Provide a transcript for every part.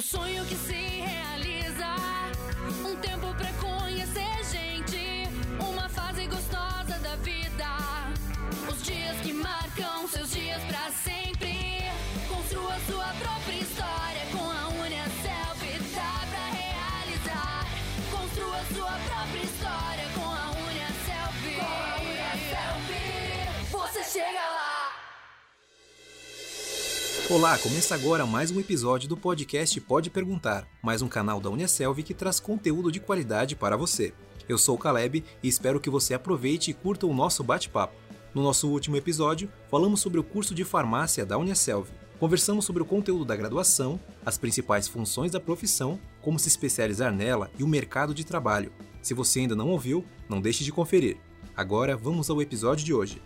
O sonho que se realiza. Um tempo pra conhecer gente. Uma fase gostosa da vida. Os dias que marcam seus dias Olá, começa agora mais um episódio do podcast Pode Perguntar, mais um canal da Unicelv que traz conteúdo de qualidade para você. Eu sou o Caleb e espero que você aproveite e curta o nosso bate-papo. No nosso último episódio, falamos sobre o curso de farmácia da Unicelv. Conversamos sobre o conteúdo da graduação, as principais funções da profissão, como se especializar nela e o mercado de trabalho. Se você ainda não ouviu, não deixe de conferir. Agora vamos ao episódio de hoje.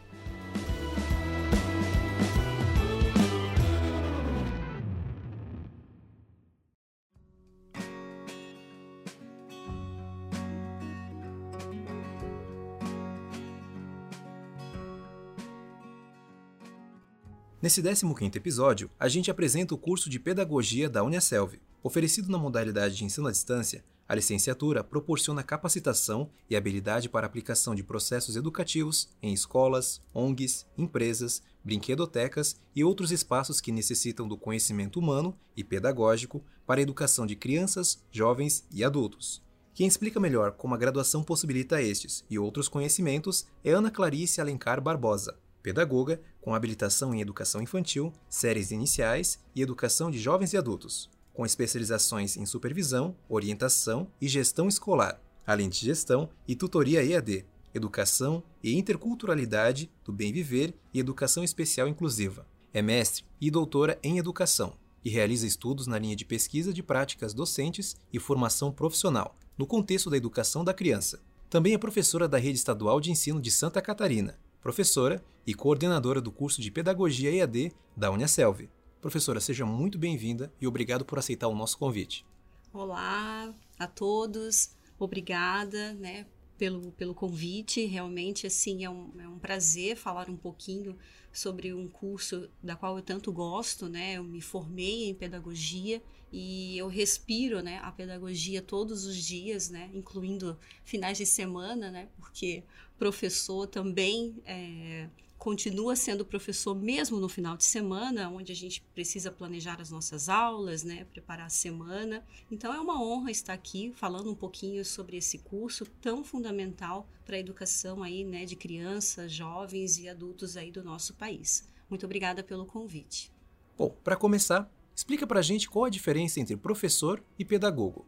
Nesse 15º episódio, a gente apresenta o curso de Pedagogia da Unicelv. Oferecido na modalidade de ensino à distância, a licenciatura proporciona capacitação e habilidade para aplicação de processos educativos em escolas, ONGs, empresas, brinquedotecas e outros espaços que necessitam do conhecimento humano e pedagógico para a educação de crianças, jovens e adultos. Quem explica melhor como a graduação possibilita estes e outros conhecimentos é Ana Clarice Alencar Barbosa, pedagoga com habilitação em educação infantil, séries iniciais e educação de jovens e adultos, com especializações em supervisão, orientação e gestão escolar, além de gestão e tutoria EAD, educação e interculturalidade do bem viver e educação especial inclusiva. É mestre e doutora em educação e realiza estudos na linha de pesquisa de práticas docentes e formação profissional, no contexto da educação da criança. Também é professora da Rede Estadual de Ensino de Santa Catarina professora e coordenadora do curso de Pedagogia EAD da Unicelv. Professora, seja muito bem-vinda e obrigado por aceitar o nosso convite. Olá a todos, obrigada né, pelo, pelo convite. Realmente, assim, é um, é um prazer falar um pouquinho sobre um curso da qual eu tanto gosto, né? Eu me formei em pedagogia e eu respiro, né, a pedagogia todos os dias, né, incluindo finais de semana, né, porque professor também é, continua sendo professor mesmo no final de semana, onde a gente precisa planejar as nossas aulas, né, preparar a semana. Então é uma honra estar aqui falando um pouquinho sobre esse curso tão fundamental para a educação aí, né, de crianças, jovens e adultos aí do nosso país. Muito obrigada pelo convite. Bom, para começar, explica para a gente qual a diferença entre professor e pedagogo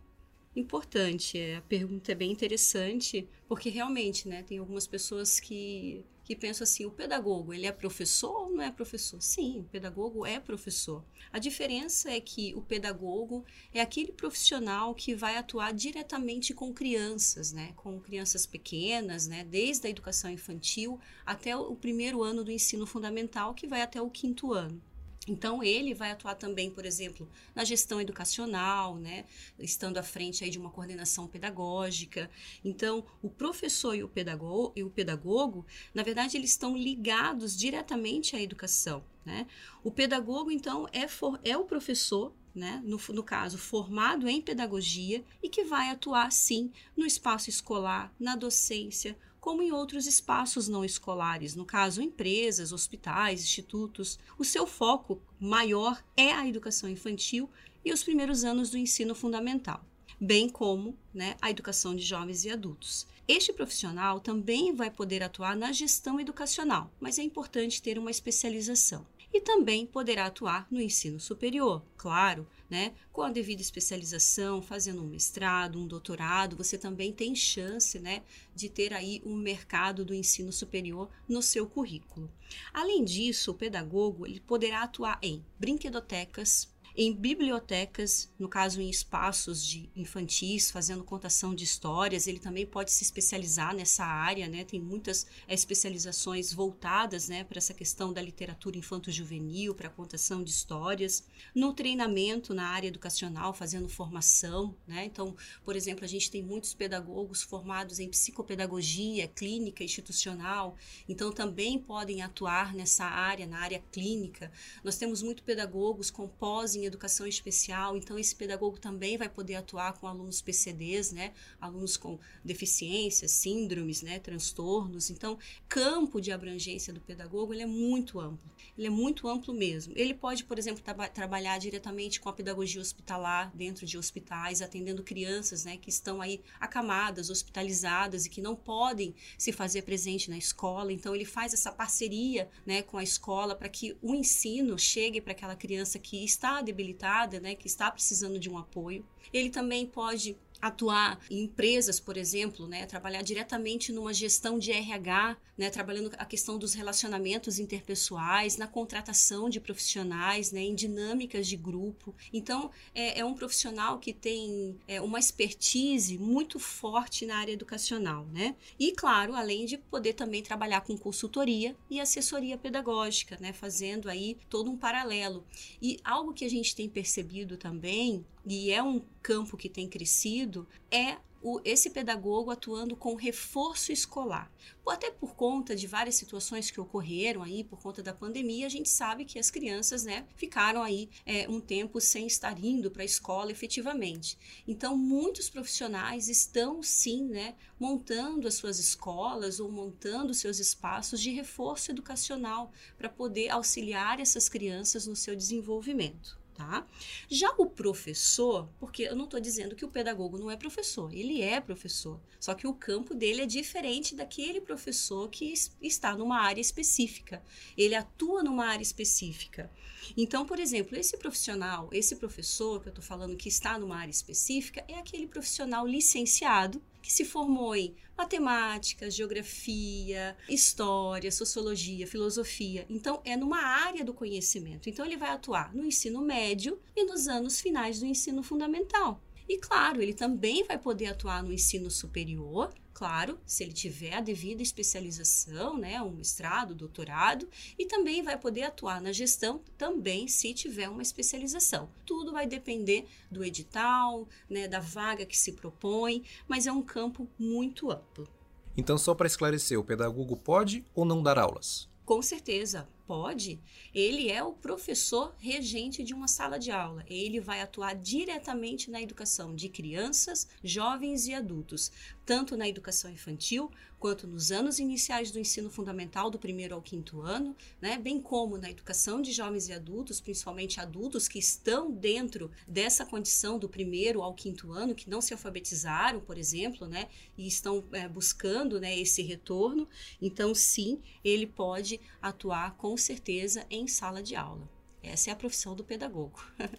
importante. É, a pergunta é bem interessante, porque realmente, né, tem algumas pessoas que, que pensam assim, o pedagogo, ele é professor ou não é professor? Sim, o pedagogo é professor. A diferença é que o pedagogo é aquele profissional que vai atuar diretamente com crianças, né, com crianças pequenas, né, desde a educação infantil até o primeiro ano do ensino fundamental, que vai até o quinto ano. Então ele vai atuar também, por exemplo, na gestão educacional, né, estando à frente aí de uma coordenação pedagógica. Então, o professor e o pedagogo, e o pedagogo na verdade, eles estão ligados diretamente à educação. Né? O pedagogo, então, é, for, é o professor né, no, no, caso, formado em pedagogia e que vai atuar, sim, no espaço escolar, na docência, como em outros espaços não escolares, no caso, empresas, hospitais, institutos. O seu foco maior é a educação infantil e os primeiros anos do ensino fundamental, bem como né, a educação de jovens e adultos. Este profissional também vai poder atuar na gestão educacional, mas é importante ter uma especialização e também poderá atuar no ensino superior, claro, né? Com a devida especialização, fazendo um mestrado, um doutorado, você também tem chance, né, de ter aí um mercado do ensino superior no seu currículo. Além disso, o pedagogo ele poderá atuar em brinquedotecas, em bibliotecas, no caso em espaços de infantis, fazendo contação de histórias, ele também pode se especializar nessa área, né? Tem muitas é, especializações voltadas, né, para essa questão da literatura infanto-juvenil, para contação de histórias. No treinamento na área educacional, fazendo formação, né? Então, por exemplo, a gente tem muitos pedagogos formados em psicopedagogia, clínica institucional, então também podem atuar nessa área, na área clínica. Nós temos muitos pedagogos com pós em educação especial, então esse pedagogo também vai poder atuar com alunos PCDs, né? Alunos com deficiências, síndromes, né? Transtornos. Então, campo de abrangência do pedagogo ele é muito amplo. Ele é muito amplo mesmo. Ele pode, por exemplo, tra trabalhar diretamente com a pedagogia hospitalar dentro de hospitais, atendendo crianças, né? Que estão aí acamadas, hospitalizadas e que não podem se fazer presente na escola. Então, ele faz essa parceria, né? Com a escola para que o ensino chegue para aquela criança que está debilitada, né, que está precisando de um apoio. Ele também pode atuar em empresas, por exemplo, né, trabalhar diretamente numa gestão de RH, né, trabalhando a questão dos relacionamentos interpessoais, na contratação de profissionais, né, em dinâmicas de grupo. Então, é, é um profissional que tem é, uma expertise muito forte na área educacional, né? E, claro, além de poder também trabalhar com consultoria e assessoria pedagógica, né, fazendo aí todo um paralelo. E algo que a gente tem percebido também e é um campo que tem crescido, é o, esse pedagogo atuando com reforço escolar. Até por conta de várias situações que ocorreram aí, por conta da pandemia, a gente sabe que as crianças né, ficaram aí é, um tempo sem estar indo para a escola efetivamente. Então, muitos profissionais estão sim né, montando as suas escolas ou montando seus espaços de reforço educacional para poder auxiliar essas crianças no seu desenvolvimento tá? Já o professor, porque eu não estou dizendo que o pedagogo não é professor, ele é professor, só que o campo dele é diferente daquele professor que está numa área específica, ele atua numa área específica. Então, por exemplo, esse profissional, esse professor que eu estou falando que está numa área específica, é aquele profissional licenciado que se formou em matemática, geografia, história, sociologia, filosofia. Então, é numa área do conhecimento. Então, ele vai atuar no ensino médio e nos anos finais do ensino fundamental. E claro, ele também vai poder atuar no ensino superior, claro, se ele tiver a devida especialização, né, um mestrado, doutorado, e também vai poder atuar na gestão também se tiver uma especialização. Tudo vai depender do edital, né, da vaga que se propõe, mas é um campo muito amplo. Então, só para esclarecer, o pedagogo pode ou não dar aulas? Com certeza, pode. Ele é o professor regente de uma sala de aula. Ele vai atuar diretamente na educação de crianças, jovens e adultos, tanto na educação infantil quanto nos anos iniciais do ensino fundamental, do primeiro ao quinto ano, né, bem como na educação de jovens e adultos, principalmente adultos que estão dentro dessa condição do primeiro ao quinto ano, que não se alfabetizaram, por exemplo, né, e estão é, buscando né, esse retorno. Então, sim, ele pode atuar com certeza em sala de aula. Essa é a profissão do pedagogo.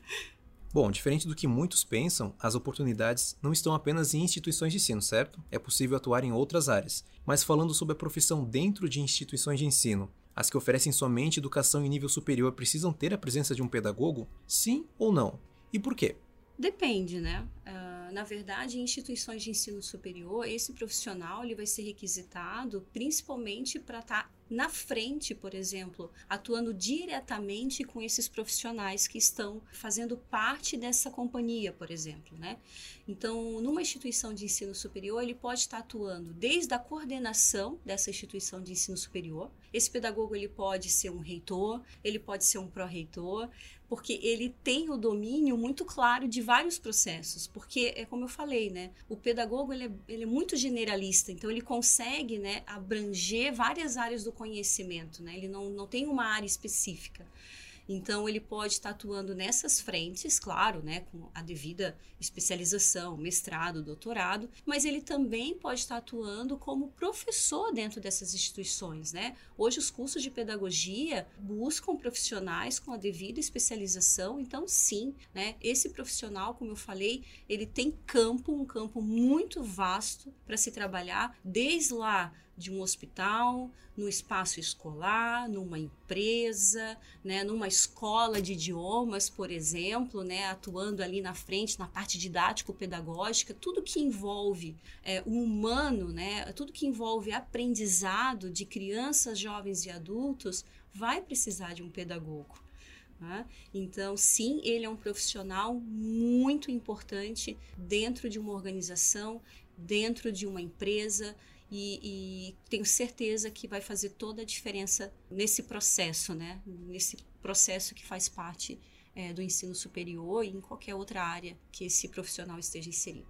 Bom, diferente do que muitos pensam, as oportunidades não estão apenas em instituições de ensino, certo? É possível atuar em outras áreas. Mas falando sobre a profissão dentro de instituições de ensino, as que oferecem somente educação em nível superior precisam ter a presença de um pedagogo? Sim ou não? E por quê? Depende, né? Uh, na verdade, em instituições de ensino superior, esse profissional ele vai ser requisitado principalmente para estar tá na frente, por exemplo, atuando diretamente com esses profissionais que estão fazendo parte dessa companhia, por exemplo, né? Então, numa instituição de ensino superior, ele pode estar atuando desde a coordenação dessa instituição de ensino superior. Esse pedagogo ele pode ser um reitor, ele pode ser um pró-reitor, porque ele tem o domínio muito claro de vários processos, porque é como eu falei, né? O pedagogo ele é, ele é muito generalista, então ele consegue, né, abranger várias áreas do conhecimento, né? Ele não, não tem uma área específica. Então, ele pode estar atuando nessas frentes, claro, né, com a devida especialização, mestrado, doutorado, mas ele também pode estar atuando como professor dentro dessas instituições, né? Hoje, os cursos de pedagogia buscam profissionais com a devida especialização, então, sim, né, esse profissional, como eu falei, ele tem campo, um campo muito vasto para se trabalhar, desde lá de um hospital, no espaço escolar, numa empresa, né, numa escola de idiomas, por exemplo, né, atuando ali na frente na parte didático-pedagógica, tudo que envolve é, o humano, né, tudo que envolve aprendizado de crianças, jovens e adultos, vai precisar de um pedagogo. Né? Então, sim, ele é um profissional muito importante dentro de uma organização, dentro de uma empresa e, e, tenho certeza que vai fazer toda a diferença nesse processo, né? Nesse processo que faz parte é, do ensino superior e em qualquer outra área que esse profissional esteja inserido.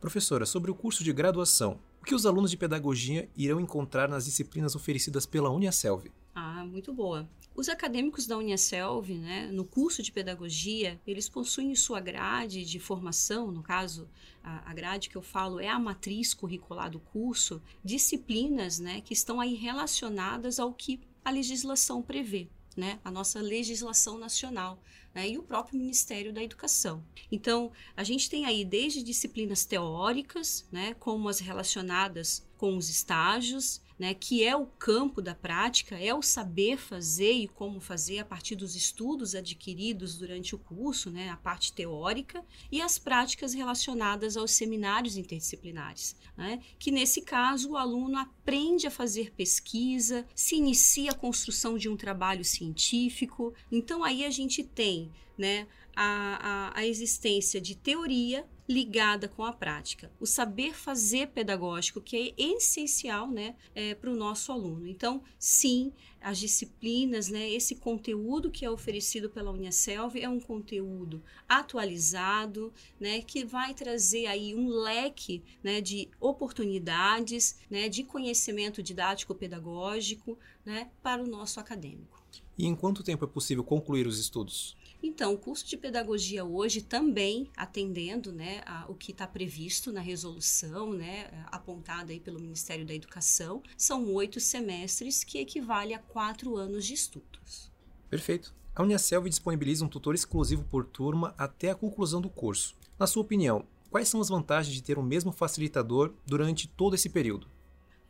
Professora, sobre o curso de graduação, o que os alunos de pedagogia irão encontrar nas disciplinas oferecidas pela Uniaselv? Ah, muito boa. Os acadêmicos da Uniaselv, né, no curso de pedagogia, eles possuem sua grade de formação, no caso, a, a, grade que eu falo é a matriz curricular do curso, disciplinas né, que estão aí relacionadas ao que a legislação prevê né, a nossa legislação nacional né, e o próprio Ministério da Educação. Então, a gente tem aí desde disciplinas teóricas, né, como as relacionadas com os estágios, né, que é o campo da prática, é o saber fazer e como fazer a partir dos estudos adquiridos durante o curso, né, a parte teórica, e as práticas relacionadas aos seminários interdisciplinares, né, que nesse caso o aluno aprende a fazer pesquisa, se inicia a construção de um trabalho científico. Então aí a gente tem né, a, a, a existência de teoria ligada com a prática. O saber fazer pedagógico, que é essencial né, é, para o nosso aluno. Então, sim, as disciplinas, né, esse conteúdo que é oferecido pela Uniaselv é um conteúdo atualizado, né, que vai trazer aí um leque né, de oportunidades, né, de conhecimento didático-pedagógico né, para o nosso acadêmico. E em quanto tempo é possível concluir os estudos? Então, o curso de pedagogia hoje também atendendo né, a, o que está previsto na resolução né, apontada aí pelo Ministério da Educação, são oito semestres, que equivale a quatro anos de estudos. Perfeito. A Uniaselv disponibiliza um tutor exclusivo por turma até a conclusão do curso. Na sua opinião, quais são as vantagens de ter o mesmo facilitador durante todo esse período?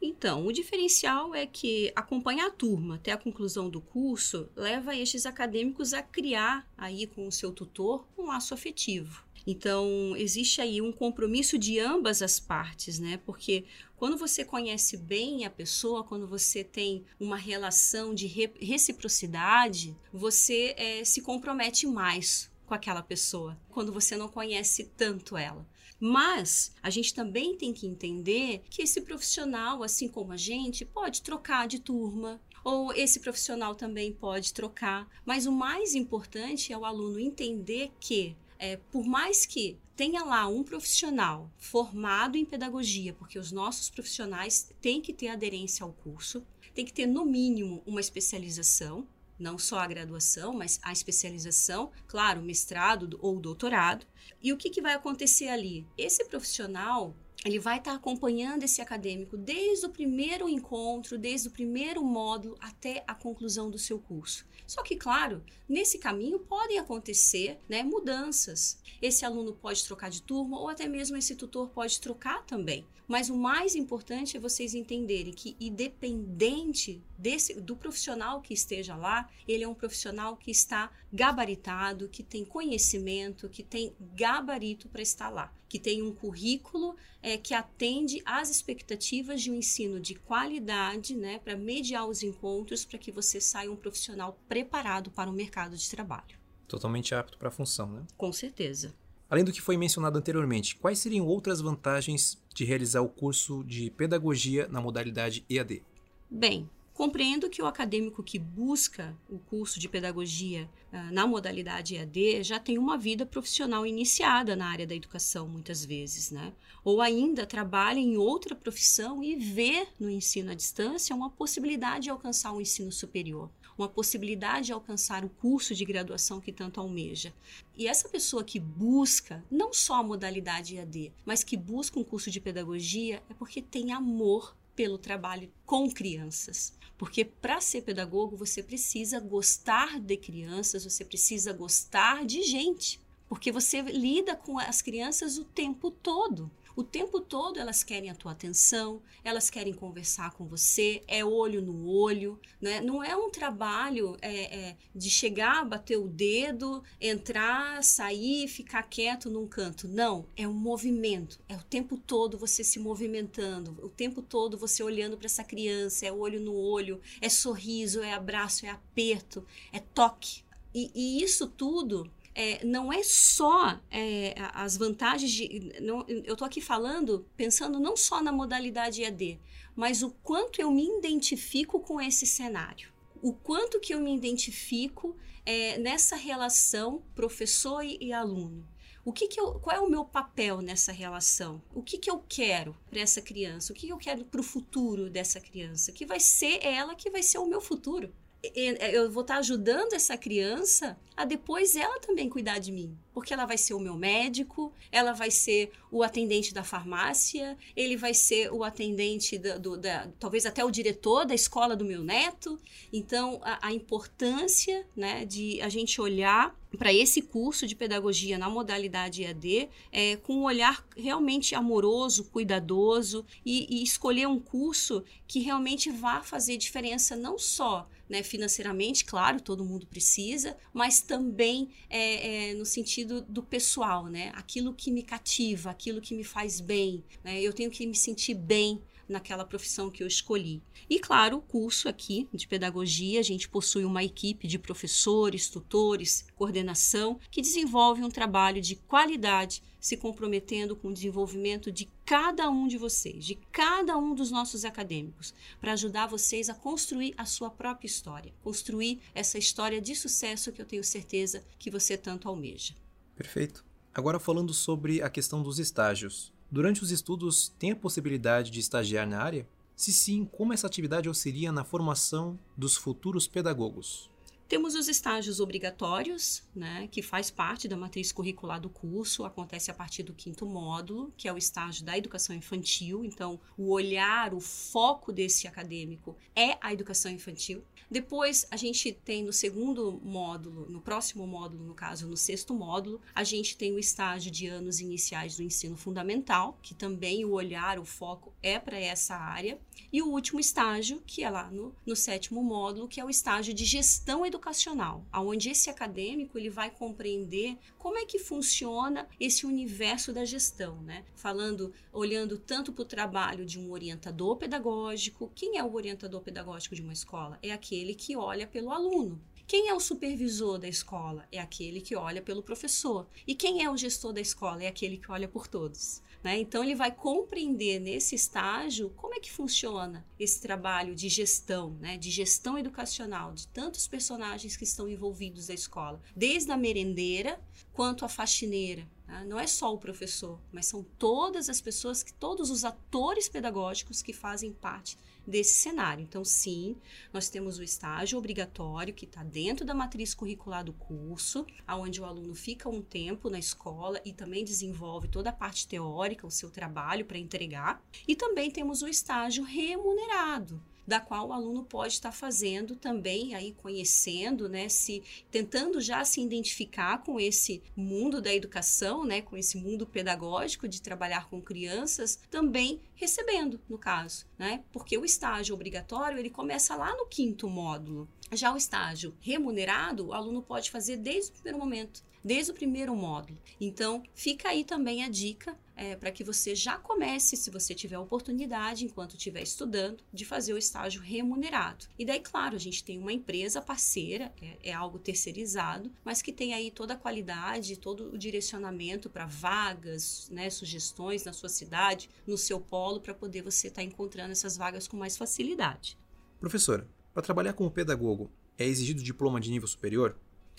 Então, o diferencial é que acompanhar a turma até a conclusão do curso leva estes acadêmicos a criar aí com o seu tutor um laço afetivo. Então, existe aí um compromisso de ambas as partes, né? Porque quando você conhece bem a pessoa, quando você tem uma relação de reciprocidade, você é, se compromete mais com aquela pessoa, quando você não conhece tanto ela. Mas a gente também tem que entender que esse profissional, assim como a gente, pode trocar de turma, ou esse profissional também pode trocar. Mas o mais importante é o aluno entender que, é, por mais que tenha lá um profissional formado em pedagogia, porque os nossos profissionais têm que ter aderência ao curso, tem que ter no mínimo uma especialização, não só a graduação, mas a especialização, claro, mestrado ou doutorado. E o que, que vai acontecer ali? Esse profissional ele vai estar acompanhando esse acadêmico desde o primeiro encontro, desde o primeiro módulo até a conclusão do seu curso. Só que, claro, nesse caminho podem acontecer né, mudanças. Esse aluno pode trocar de turma ou até mesmo esse tutor pode trocar também. Mas o mais importante é vocês entenderem que, independente desse, do profissional que esteja lá, ele é um profissional que está gabaritado, que tem conhecimento, que tem gabarito para estar lá, que tem um currículo é, que atende às expectativas de um ensino de qualidade, né, para mediar os encontros, para que você saia um profissional preparado para o mercado de trabalho. Totalmente apto para a função, né? Com certeza. Além do que foi mencionado anteriormente, quais seriam outras vantagens de realizar o curso de pedagogia na modalidade EAD? Bem, Compreendo que o acadêmico que busca o curso de pedagogia uh, na modalidade EAD já tem uma vida profissional iniciada na área da educação, muitas vezes, né? Ou ainda trabalha em outra profissão e vê no ensino à distância uma possibilidade de alcançar o um ensino superior uma possibilidade de alcançar o curso de graduação que tanto almeja. E essa pessoa que busca não só a modalidade EAD, mas que busca um curso de pedagogia é porque tem amor pelo trabalho com crianças. Porque para ser pedagogo você precisa gostar de crianças, você precisa gostar de gente. Porque você lida com as crianças o tempo todo. O tempo todo elas querem a tua atenção, elas querem conversar com você, é olho no olho, né? Não é um trabalho é, é, de chegar, bater o dedo, entrar, sair, ficar quieto num canto. Não, é um movimento. É o tempo todo você se movimentando, o tempo todo você olhando para essa criança, é olho no olho, é sorriso, é abraço, é aperto, é toque. E, e isso tudo é, não é só é, as vantagens de. Não, eu estou aqui falando, pensando não só na modalidade EAD, mas o quanto eu me identifico com esse cenário. o quanto que eu me identifico é, nessa relação professor e, e aluno. O que, que eu, qual é o meu papel nessa relação? O que, que eu quero para essa criança? O que, que eu quero para o futuro dessa criança? Que vai ser ela que vai ser o meu futuro. Eu vou estar ajudando essa criança a depois ela também cuidar de mim. Porque ela vai ser o meu médico, ela vai ser o atendente da farmácia, ele vai ser o atendente, da, do, da, talvez até o diretor da escola do meu neto. Então, a, a importância né, de a gente olhar para esse curso de pedagogia na modalidade EAD é, com um olhar realmente amoroso, cuidadoso e, e escolher um curso que realmente vá fazer diferença não só né, financeiramente, claro, todo mundo precisa, mas também é, é, no sentido do pessoal, né? Aquilo que me cativa, aquilo que me faz bem, né? Eu tenho que me sentir bem naquela profissão que eu escolhi. E claro, o curso aqui de pedagogia, a gente possui uma equipe de professores, tutores, coordenação que desenvolve um trabalho de qualidade, se comprometendo com o desenvolvimento de cada um de vocês, de cada um dos nossos acadêmicos, para ajudar vocês a construir a sua própria história, construir essa história de sucesso que eu tenho certeza que você tanto almeja. Perfeito. Agora falando sobre a questão dos estágios. Durante os estudos, tem a possibilidade de estagiar na área? Se sim, como essa atividade auxilia na formação dos futuros pedagogos? Temos os estágios obrigatórios, né, que faz parte da matriz curricular do curso, acontece a partir do quinto módulo, que é o estágio da educação infantil. Então, o olhar, o foco desse acadêmico é a educação infantil. Depois, a gente tem no segundo módulo, no próximo módulo, no caso, no sexto módulo, a gente tem o estágio de anos iniciais do ensino fundamental, que também o olhar, o foco é para essa área. E o último estágio, que é lá no, no sétimo módulo, que é o estágio de gestão educacional, onde esse acadêmico ele vai compreender como é que funciona esse universo da gestão, né? Falando, olhando tanto para o trabalho de um orientador pedagógico. Quem é o orientador pedagógico de uma escola? É aquele que olha pelo aluno. Quem é o supervisor da escola? É aquele que olha pelo professor. E quem é o gestor da escola? É aquele que olha por todos. Né? Então, ele vai compreender nesse estágio como é que funciona esse trabalho de gestão, né? de gestão educacional, de tantos personagens que estão envolvidos na escola, desde a merendeira quanto a faxineira, né? não é só o professor, mas são todas as pessoas, que todos os atores pedagógicos que fazem parte desse cenário. Então, sim, nós temos o estágio obrigatório que está dentro da matriz curricular do curso, aonde o aluno fica um tempo na escola e também desenvolve toda a parte teórica, o seu trabalho para entregar. E também temos o estágio remunerado, da qual o aluno pode estar fazendo também aí conhecendo, né, se tentando já se identificar com esse mundo da educação, né, com esse mundo pedagógico de trabalhar com crianças, também recebendo, no caso, né? Porque o estágio obrigatório, ele começa lá no quinto módulo. Já o estágio remunerado, o aluno pode fazer desde o primeiro momento desde o primeiro módulo. Então, fica aí também a dica é, para que você já comece, se você tiver oportunidade, enquanto estiver estudando, de fazer o estágio remunerado. E daí, claro, a gente tem uma empresa parceira, é, é algo terceirizado, mas que tem aí toda a qualidade, todo o direcionamento para vagas, né, sugestões na sua cidade, no seu polo, para poder você estar tá encontrando essas vagas com mais facilidade. Professora, para trabalhar como pedagogo, é exigido diploma de nível superior?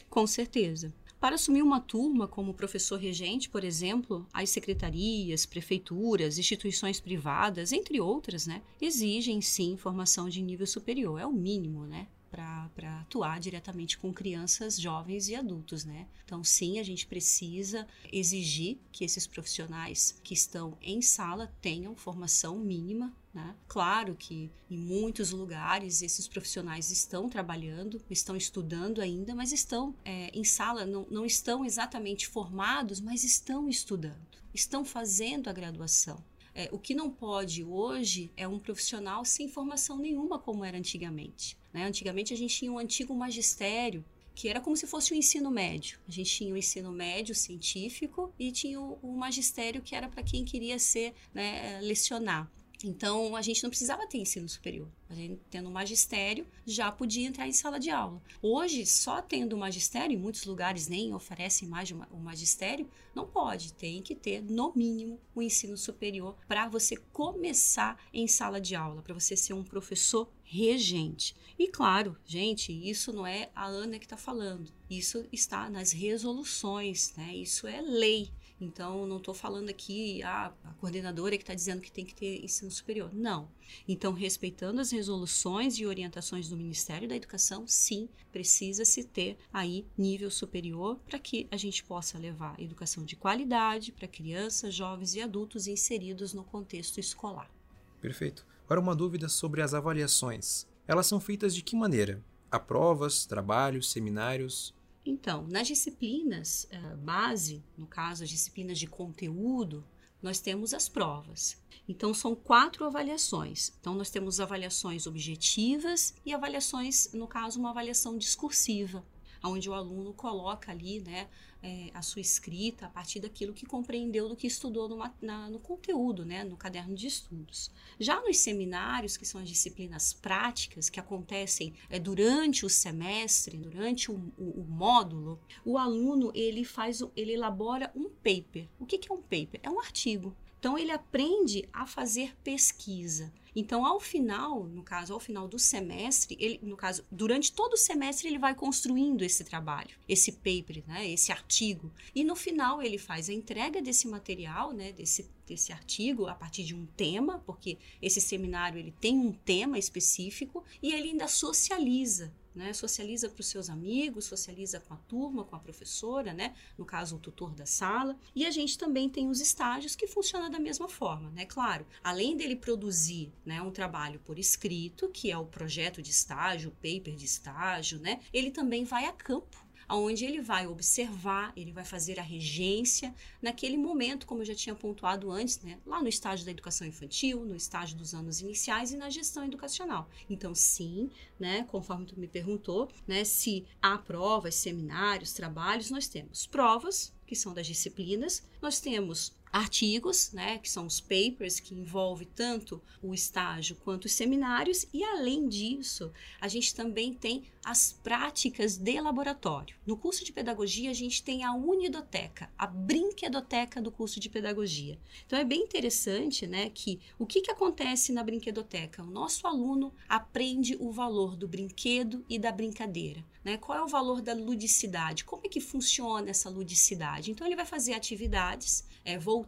Com certeza. Para assumir uma turma como professor regente, por exemplo, as secretarias, prefeituras, instituições privadas, entre outras, né, exigem sim formação de nível superior. É o mínimo, né? para atuar diretamente com crianças, jovens e adultos, né? Então, sim, a gente precisa exigir que esses profissionais que estão em sala tenham formação mínima né? Claro que em muitos lugares esses profissionais estão trabalhando, estão estudando ainda, mas estão é, em sala, não, não estão exatamente formados, mas estão estudando, estão fazendo a graduação. É, o que não pode hoje é um profissional sem formação nenhuma, como era antigamente. Né? Antigamente a gente tinha um antigo magistério, que era como se fosse o ensino médio. A gente tinha o ensino médio científico e tinha o, o magistério que era para quem queria ser né, lecionar. Então, a gente não precisava ter ensino superior. A gente, tendo magistério, já podia entrar em sala de aula. Hoje, só tendo magistério, em muitos lugares nem oferecem mais o magistério, não pode. Tem que ter, no mínimo, o ensino superior para você começar em sala de aula, para você ser um professor regente. E claro, gente, isso não é a Ana que está falando. Isso está nas resoluções, né? Isso é lei. Então, não estou falando aqui ah, a coordenadora que está dizendo que tem que ter ensino superior. Não. Então, respeitando as resoluções e orientações do Ministério da Educação, sim, precisa-se ter aí nível superior para que a gente possa levar educação de qualidade para crianças, jovens e adultos inseridos no contexto escolar. Perfeito. Agora, uma dúvida sobre as avaliações. Elas são feitas de que maneira? Há provas, trabalhos, seminários? Então, nas disciplinas uh, base, no caso as disciplinas de conteúdo, nós temos as provas. Então, são quatro avaliações. Então, nós temos avaliações objetivas e avaliações, no caso, uma avaliação discursiva onde o aluno coloca ali né, é, a sua escrita a partir daquilo que compreendeu do que estudou no, na, no conteúdo, né, no caderno de estudos. Já nos seminários, que são as disciplinas práticas que acontecem é, durante o semestre, durante o, o, o, módulo, o aluno ele faz, ele elabora um paper. O que, que é um paper? É um artigo. Então ele aprende a fazer pesquisa. Então, ao final, no caso, ao final do semestre, ele, no caso, durante todo o semestre, ele vai construindo esse trabalho, esse paper, né, esse artigo. E no final, ele faz a entrega desse material, né, desse, desse artigo, a partir de um tema, porque esse seminário ele tem um tema específico, e ele ainda socializa né? Socializa para os seus amigos, socializa com a turma, com a professora, né? No caso, o tutor da sala. E a gente também tem os estágios que funcionam da mesma forma, né? Claro, além dele produzir, né, um trabalho por escrito, que é o projeto de estágio, o paper de estágio, né? Ele também vai a campo onde ele vai observar, ele vai fazer a regência naquele momento, como eu já tinha pontuado antes, né, lá no estágio da educação infantil, no estágio dos anos iniciais e na gestão educacional. Então, sim, né, conforme tu me perguntou, né, se há provas, seminários, trabalhos, nós temos provas, que são das disciplinas, nós temos artigos, né, que são os papers que envolve tanto o estágio quanto os seminários e além disso, a gente também tem as práticas de laboratório. No curso de pedagogia a gente tem a unidoteca, a brinquedoteca do curso de pedagogia. Então é bem interessante, né, que o que que acontece na brinquedoteca? O nosso aluno aprende o valor do brinquedo e da brincadeira, né? Qual é o valor da ludicidade? Como é que funciona essa ludicidade? Então ele vai fazer atividades é, voltadas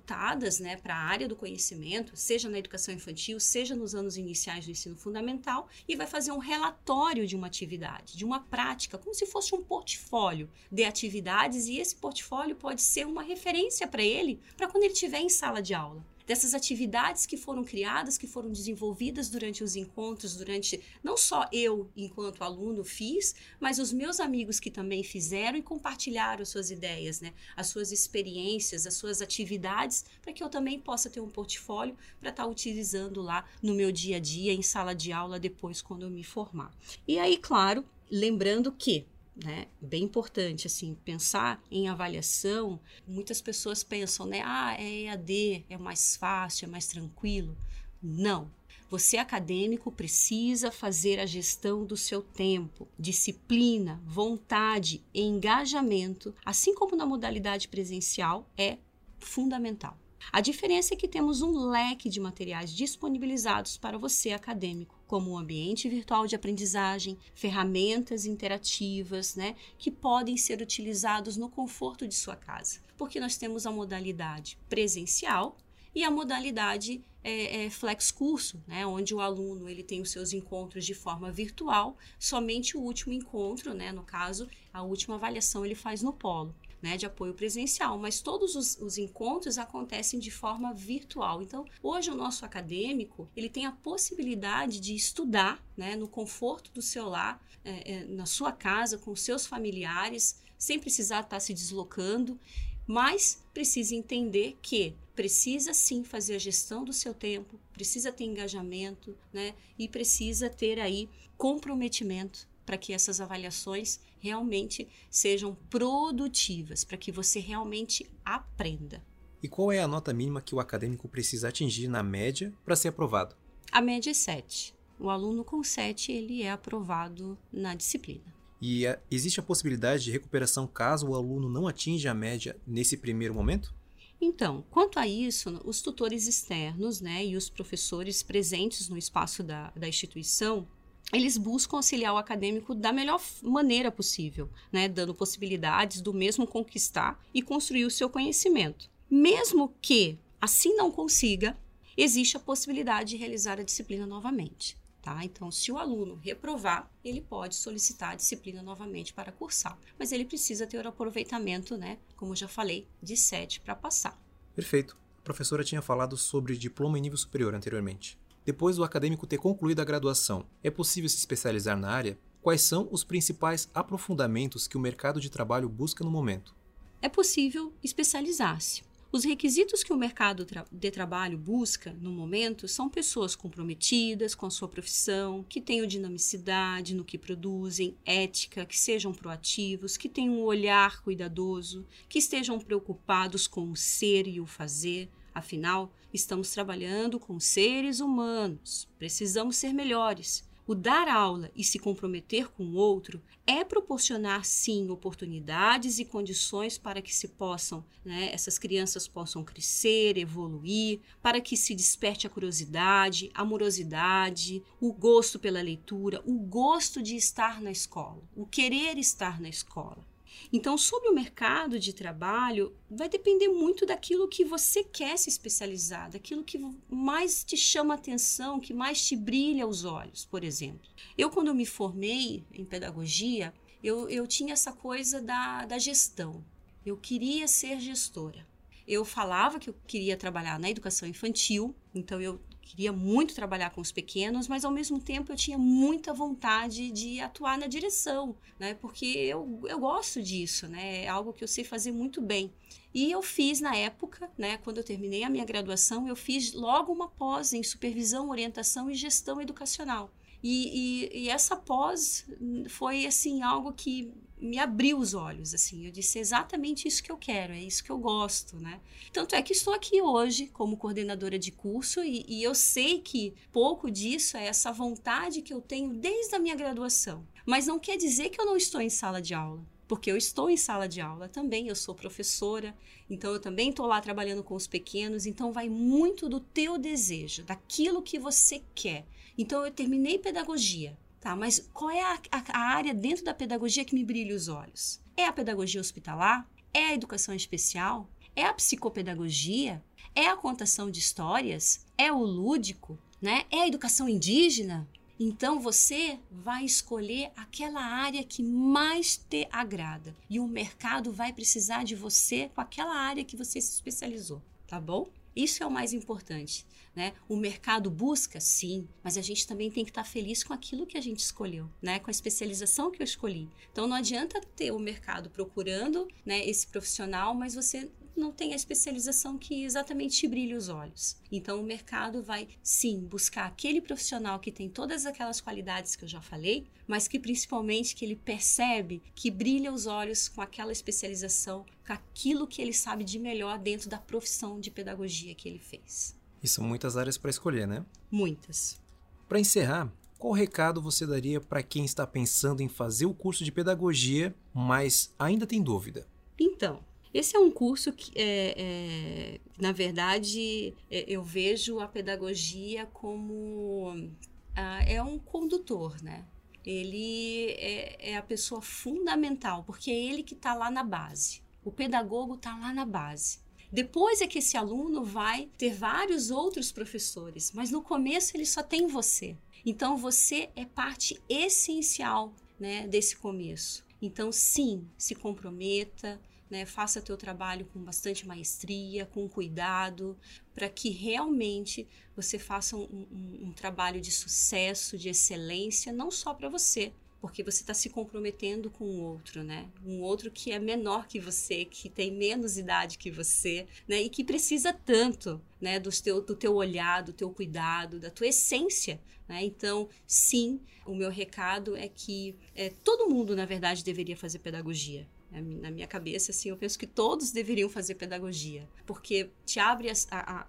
né, para a área do conhecimento, seja na educação infantil, seja nos anos iniciais do ensino fundamental, e vai fazer um relatório de uma atividade, de uma prática, como se fosse um portfólio de atividades, e esse portfólio pode ser uma referência para ele para quando ele estiver em sala de aula dessas atividades que foram criadas, que foram desenvolvidas durante os encontros, durante não só eu, enquanto aluno, fiz, mas os meus amigos que também fizeram e compartilharam suas ideias, né? as suas experiências, as suas atividades, para que eu também possa ter um portfólio para estar tá utilizando lá no meu dia a dia, em sala de aula, depois, quando eu me formar. E aí, claro, lembrando que né? Bem importante, assim, pensar em avaliação. Muitas pessoas pensam, né? Ah, é EAD, é mais fácil, é mais tranquilo. Não. Você acadêmico precisa fazer a gestão do seu tempo, disciplina, vontade engajamento, assim como na modalidade presencial, é fundamental. A diferença é que temos um leque de materiais disponibilizados para você acadêmico, como o ambiente virtual de aprendizagem, ferramentas interativas, né, que podem ser utilizados no conforto de sua casa. Porque nós temos a modalidade presencial e a modalidade é, é, flex curso, né, onde o aluno ele tem os seus encontros de forma virtual, somente o último encontro, né, no caso, a última avaliação ele faz no polo né, de apoio presencial, mas todos os, os, encontros acontecem de forma virtual. Então, hoje o nosso acadêmico ele tem a possibilidade de estudar né, no conforto do seu lar, é, é, na sua casa, com seus familiares, sem precisar estar se deslocando, mas precisa entender que precisa sim fazer a gestão do seu tempo, precisa ter engajamento, né, e precisa ter aí comprometimento para que essas avaliações realmente sejam produtivas, para que você realmente aprenda. E qual é a nota mínima que o acadêmico precisa atingir na média para ser aprovado? A média é 7. O aluno com 7 ele é aprovado na disciplina. E a, existe a possibilidade de recuperação caso o aluno não atinja a média nesse primeiro momento? Então, quanto a isso, os tutores externos né, e os professores presentes no espaço da, da instituição, eles buscam auxiliar o acadêmico da melhor maneira possível, né, dando possibilidades do mesmo conquistar e construir o seu conhecimento. Mesmo que assim não consiga, existe a possibilidade de realizar a disciplina novamente. Tá? Então, se o aluno reprovar, ele pode solicitar a disciplina novamente para cursar. Mas ele precisa ter o aproveitamento, né, como já falei, de 7 para passar. Perfeito. A professora tinha falado sobre diploma em nível superior anteriormente. Depois do acadêmico ter concluído a graduação, é possível se especializar na área? Quais são os principais aprofundamentos que o mercado de trabalho busca no momento? É possível especializar-se. Os requisitos que o mercado de trabalho busca no momento são pessoas comprometidas com a sua profissão, que tenham dinamicidade no que produzem, ética, que sejam proativos, que tenham um olhar cuidadoso, que estejam preocupados com o ser e o fazer. Afinal, estamos trabalhando com seres humanos, precisamos ser melhores. O dar aula e se comprometer com o outro é proporcionar, sim, oportunidades e condições para que se possam, né, essas crianças possam crescer, evoluir, para que se desperte a curiosidade, a amorosidade, o gosto pela leitura, o gosto de estar na escola, o querer estar na escola. Então, sobre o mercado de trabalho, vai depender muito daquilo que você quer se especializar, daquilo que mais te chama atenção, que mais te brilha os olhos, por exemplo. Eu, quando me formei em pedagogia, eu, eu tinha essa coisa da, da gestão. Eu queria ser gestora. Eu falava que eu queria trabalhar na educação infantil, então eu queria muito trabalhar com os pequenos, mas ao mesmo tempo eu tinha muita vontade de atuar na direção, né? Porque eu, eu gosto disso, né? É algo que eu sei fazer muito bem. E eu fiz na época, né, quando eu terminei a minha graduação, eu fiz logo uma pós em supervisão, orientação e gestão educacional. E, e, e, essa pós foi assim algo que me abriu os olhos, assim. Eu disse exatamente isso que eu quero, é isso que eu gosto, né? Tanto é que estou aqui hoje como coordenadora de curso e, e eu sei que pouco disso é essa vontade que eu tenho desde a minha graduação. Mas não quer dizer que eu não estou em sala de aula porque eu estou em sala de aula também, eu sou professora, então eu também estou lá trabalhando com os pequenos, então vai muito do teu desejo, daquilo que você quer. Então eu terminei pedagogia, Tá, mas qual é a, a, a área dentro da pedagogia que me brilha os olhos? É a pedagogia hospitalar? É a educação especial? É a psicopedagogia? É a contação de histórias? É o lúdico? Né? É a educação indígena? Então você vai escolher aquela área que mais te agrada e o mercado vai precisar de você com aquela área que você se especializou, tá bom? Isso é o mais importante. Né? O mercado busca, sim, mas a gente também tem que estar feliz com aquilo que a gente escolheu, né? com a especialização que eu escolhi. Então não adianta ter o mercado procurando né, esse profissional, mas você não tem a especialização que exatamente te brilha os olhos. Então, o mercado vai, sim, buscar aquele profissional que tem todas aquelas qualidades que eu já falei, mas que principalmente que ele percebe que brilha os olhos com aquela especialização, com aquilo que ele sabe de melhor dentro da profissão de pedagogia que ele fez. E são muitas áreas para escolher, né? Muitas. Para encerrar, qual recado você daria para quem está pensando em fazer o curso de pedagogia, mas ainda tem dúvida? Então, esse é um curso que, é, é, na verdade, é, eu vejo a pedagogia como ah, é um condutor, né? Ele é, é a pessoa fundamental, porque é ele que está lá na base. O pedagogo está lá na base. Depois é que esse aluno vai ter vários outros professores, mas no começo ele só tem você. Então você é parte essencial né, desse começo. Então, sim, se comprometa, né? Faça teu trabalho com bastante maestria, com cuidado, para que realmente você faça um, um, um trabalho de sucesso, de excelência, não só para você, porque você está se comprometendo com o outro, né? Um outro que é menor que você, que tem menos idade que você, né? E que precisa tanto, né? Do teu, do teu olhar, do teu cuidado, da tua essência, né? Então, sim, o meu recado é que é, todo mundo, na verdade, deveria fazer pedagogia Na minha cabeça, assim, eu penso que todos deveriam fazer pedagogia, porque te abre a, a,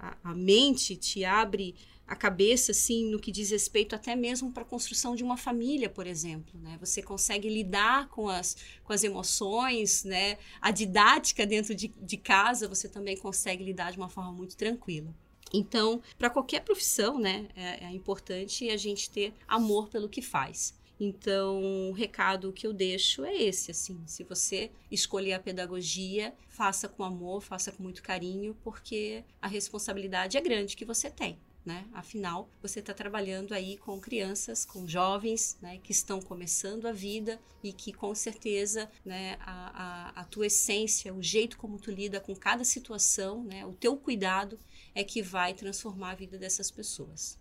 a, a mente, te abre a cabeça, assim, no que diz respeito até mesmo para a construção de uma família, por exemplo, né? Você consegue lidar com as, com as emoções, né? A didática dentro de, de casa, você também consegue lidar de uma forma muito tranquila. Então, para qualquer profissão, né, é, é importante a gente ter amor pelo que faz. Então, o recado que eu deixo é esse, assim, se você escolher a pedagogia, faça com amor, faça com muito carinho, porque a responsabilidade é grande que você tem. Né? Afinal, você está trabalhando aí com crianças, com jovens, né, que estão começando a vida e que com certeza, né, a, a, a, tua essência, o jeito como tu lida com cada situação, né, o teu cuidado é que vai transformar a vida dessas pessoas.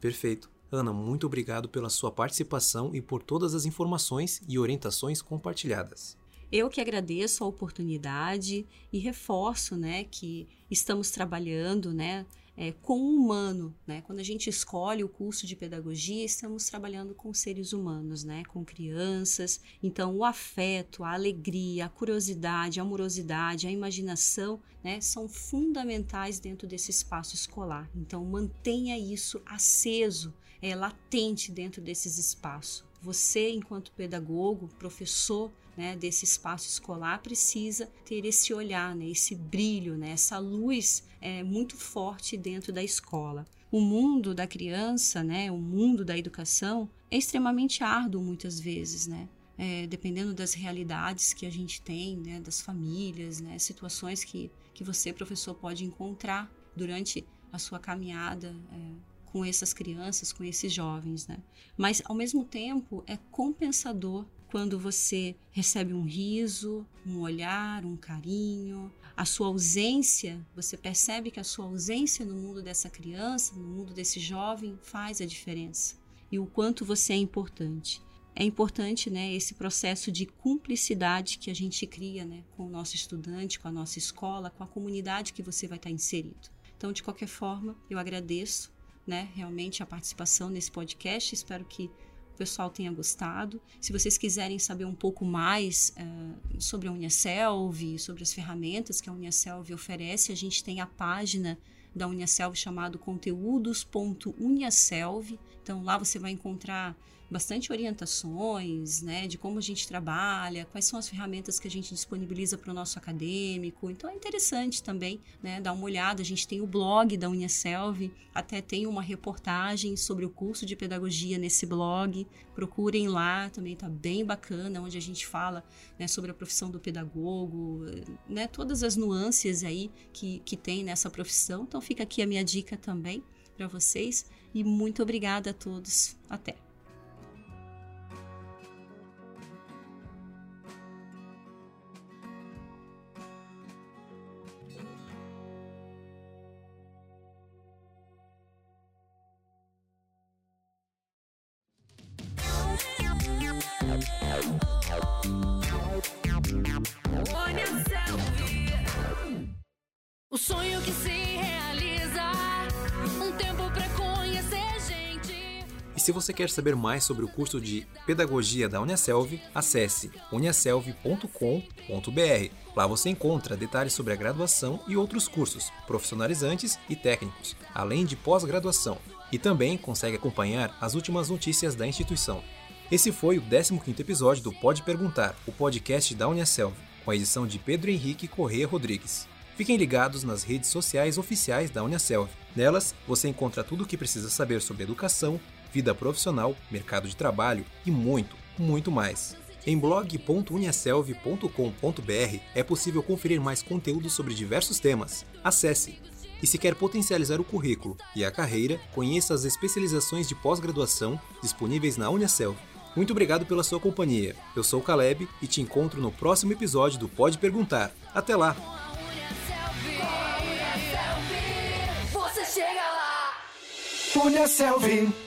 Perfeito. Ana, muito obrigado pela sua participação e por todas as informações e orientações compartilhadas. Eu que agradeço a oportunidade e reforço, né, que estamos trabalhando, né, é, com o humano, né? Quando a gente escolhe o curso de pedagogia, estamos trabalhando com seres humanos, né? Com crianças. Então, o afeto, a alegria, a curiosidade, a amorosidade, a imaginação, né? São fundamentais dentro desse espaço escolar. Então, mantenha isso aceso, é, latente dentro desses espaços. Você, enquanto pedagogo, professor, né, desse espaço escolar precisa ter esse olhar, né, esse brilho, né, essa luz é, muito forte dentro da escola. O mundo da criança, né, o mundo da educação é extremamente árduo muitas vezes, né? É, dependendo das realidades que a gente tem, né, das famílias, né, situações que, que você, professor, pode encontrar durante a sua caminhada é, com essas crianças, com esses jovens, né? Mas ao mesmo tempo é compensador quando você recebe um riso, um olhar, um carinho, a sua ausência, você percebe que a sua ausência no mundo dessa criança, no mundo desse jovem, faz a diferença. E o quanto você é importante. É importante, né, esse processo de cumplicidade que a gente cria, né, com o nosso estudante, com a nossa escola, com a comunidade que você vai estar inserido. Então, de qualquer forma, eu agradeço né, realmente a participação nesse podcast. Espero que o pessoal tenha gostado. Se vocês quiserem saber um pouco mais uh, sobre a Uniaselv, sobre as ferramentas que a Uniaselv oferece, a gente tem a página da Uniaselv chamado conteúdos.uniaselv. Então lá você vai encontrar bastante orientações, né, de como a gente trabalha, quais são as ferramentas que a gente disponibiliza para o nosso acadêmico. Então é interessante também, né, dar uma olhada. A gente tem o blog da Uniaselv, até tem uma reportagem sobre o curso de pedagogia nesse blog. Procurem lá, também está bem bacana, onde a gente fala, né, sobre a profissão do pedagogo, né, todas as nuances aí que, que tem nessa profissão. Então fica aqui a minha dica também para vocês e muito obrigada a todos. Até. E se você quer saber mais sobre o curso de Pedagogia da Uniaselv, acesse uniaselv.com.br. Lá você encontra detalhes sobre a graduação e outros cursos profissionalizantes e técnicos, além de pós-graduação. E também consegue acompanhar as últimas notícias da instituição. Esse foi o 15º episódio do Pode Perguntar, o podcast da Uniaselv, com a edição de Pedro Henrique Corrêa Rodrigues. Fiquem ligados nas redes sociais oficiais da Uniaselv. Nelas, você encontra tudo o que precisa saber sobre educação, vida profissional, mercado de trabalho e muito, muito mais. Em blog.uniaselv.com.br é possível conferir mais conteúdo sobre diversos temas. Acesse! E se quer potencializar o currículo e a carreira, conheça as especializações de pós-graduação disponíveis na Uniaselv. Muito obrigado pela sua companhia. Eu sou o Caleb e te encontro no próximo episódio do Pode Perguntar. Até lá! Você chega lá. Punha Selvi.